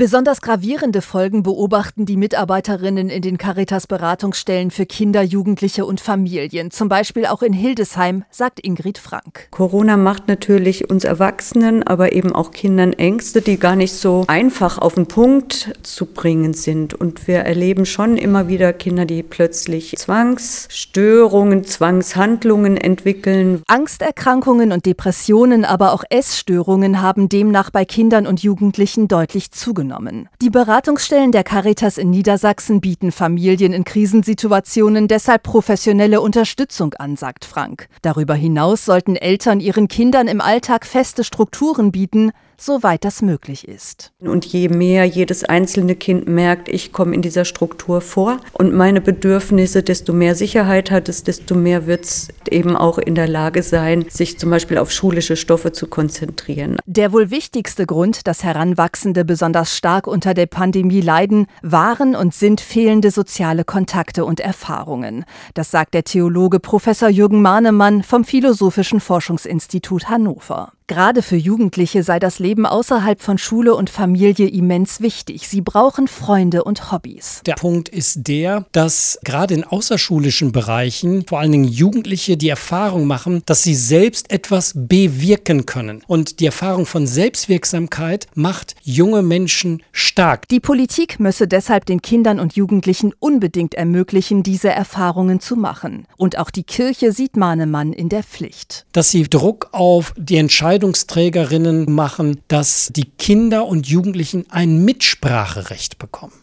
Besonders gravierende Folgen beobachten die Mitarbeiterinnen in den Caritas-Beratungsstellen für Kinder, Jugendliche und Familien, zum Beispiel auch in Hildesheim, sagt Ingrid Frank. Corona macht natürlich uns Erwachsenen, aber eben auch Kindern Ängste, die gar nicht so einfach auf den Punkt zu bringen sind. Und wir erleben schon immer wieder Kinder, die plötzlich Zwangsstörungen, Zwangshandlungen entwickeln. Angsterkrankungen und Depressionen, aber auch Essstörungen haben demnach bei Kindern und Jugendlichen deutlich zugenommen genommen. Die Beratungsstellen der Caritas in Niedersachsen bieten Familien in Krisensituationen deshalb professionelle Unterstützung an, sagt Frank. Darüber hinaus sollten Eltern ihren Kindern im Alltag feste Strukturen bieten, soweit das möglich ist. Und je mehr jedes einzelne Kind merkt, ich komme in dieser Struktur vor und meine Bedürfnisse, desto mehr Sicherheit hat es, desto mehr wird es eben auch in der Lage sein, sich zum Beispiel auf schulische Stoffe zu konzentrieren. Der wohl wichtigste Grund, dass Heranwachsende besonders stark unter der Pandemie leiden, waren und sind fehlende soziale Kontakte und Erfahrungen. Das sagt der Theologe Professor Jürgen Mahnemann vom Philosophischen Forschungsinstitut Hannover. Gerade für Jugendliche sei das Leben außerhalb von Schule und Familie immens wichtig. Sie brauchen Freunde und Hobbys. Der Punkt ist der, dass gerade in außerschulischen Bereichen vor allen Dingen Jugendliche die Erfahrung machen, dass sie selbst etwas bewirken können. Und die Erfahrung von Selbstwirksamkeit macht junge Menschen stark. Die Politik müsse deshalb den Kindern und Jugendlichen unbedingt ermöglichen, diese Erfahrungen zu machen. Und auch die Kirche sieht Mahnemann in der Pflicht. Dass sie Druck auf die Entscheidung Entscheidungsträgerinnen machen, dass die Kinder und Jugendlichen ein Mitspracherecht bekommen.